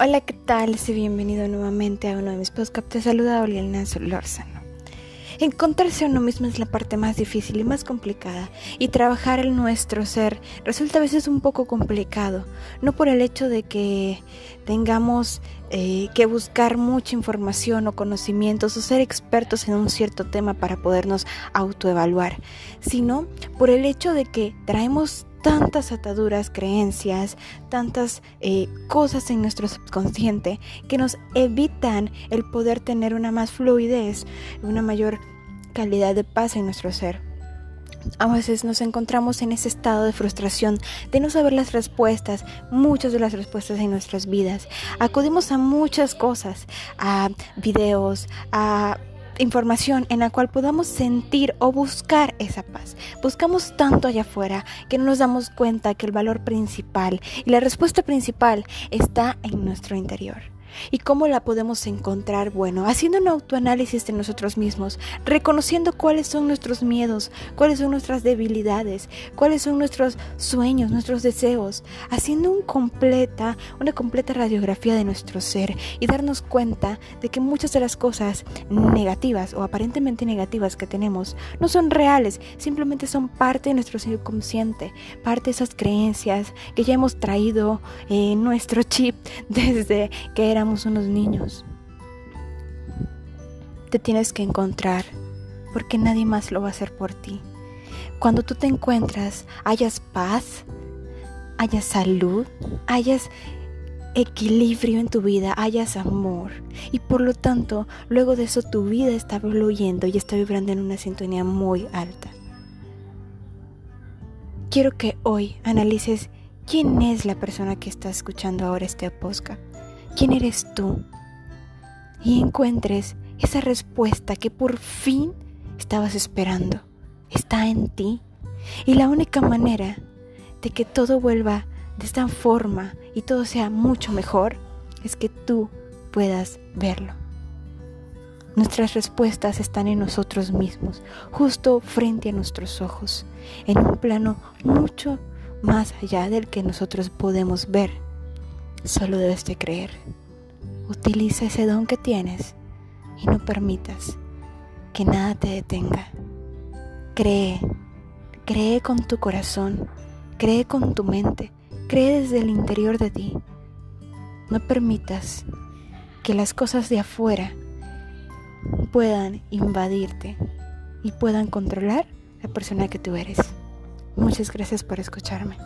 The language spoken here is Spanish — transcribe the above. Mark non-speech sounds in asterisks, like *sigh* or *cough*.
Hola, ¿qué tal? Sé bienvenido nuevamente a uno de mis podcasts. Te saluda. Encontrarse a uno mismo es la parte más difícil y más complicada, y trabajar en nuestro ser resulta a veces un poco complicado, no por el hecho de que tengamos eh, que buscar mucha información o conocimientos o ser expertos en un cierto tema para podernos autoevaluar, sino por el hecho de que traemos tantas ataduras, creencias, tantas eh, cosas en nuestro subconsciente que nos evitan el poder tener una más fluidez, una mayor calidad de paz en nuestro ser. A veces nos encontramos en ese estado de frustración de no saber las respuestas, muchas de las respuestas en nuestras vidas. Acudimos a muchas cosas, a videos, a información en la cual podamos sentir o buscar esa paz. Buscamos tanto allá afuera que no nos damos cuenta que el valor principal y la respuesta principal está en nuestro interior. ¿Y cómo la podemos encontrar? Bueno, haciendo un autoanálisis de nosotros mismos, reconociendo cuáles son nuestros miedos, cuáles son nuestras debilidades, cuáles son nuestros sueños, nuestros deseos, haciendo un completa, una completa radiografía de nuestro ser y darnos cuenta de que muchas de las cosas negativas o aparentemente negativas que tenemos no son reales, simplemente son parte de nuestro subconsciente, parte de esas creencias que ya hemos traído en nuestro chip *laughs* desde que éramos unos niños. Te tienes que encontrar porque nadie más lo va a hacer por ti. Cuando tú te encuentras, hayas paz, hayas salud, hayas equilibrio en tu vida, hayas amor. Y por lo tanto, luego de eso tu vida está fluyendo y está vibrando en una sintonía muy alta. Quiero que hoy analices quién es la persona que está escuchando ahora este podcast quién eres tú y encuentres esa respuesta que por fin estabas esperando. Está en ti. Y la única manera de que todo vuelva de esta forma y todo sea mucho mejor es que tú puedas verlo. Nuestras respuestas están en nosotros mismos, justo frente a nuestros ojos, en un plano mucho más allá del que nosotros podemos ver. Solo debes de creer. Utiliza ese don que tienes y no permitas que nada te detenga. Cree, cree con tu corazón, cree con tu mente, cree desde el interior de ti. No permitas que las cosas de afuera puedan invadirte y puedan controlar la persona que tú eres. Muchas gracias por escucharme.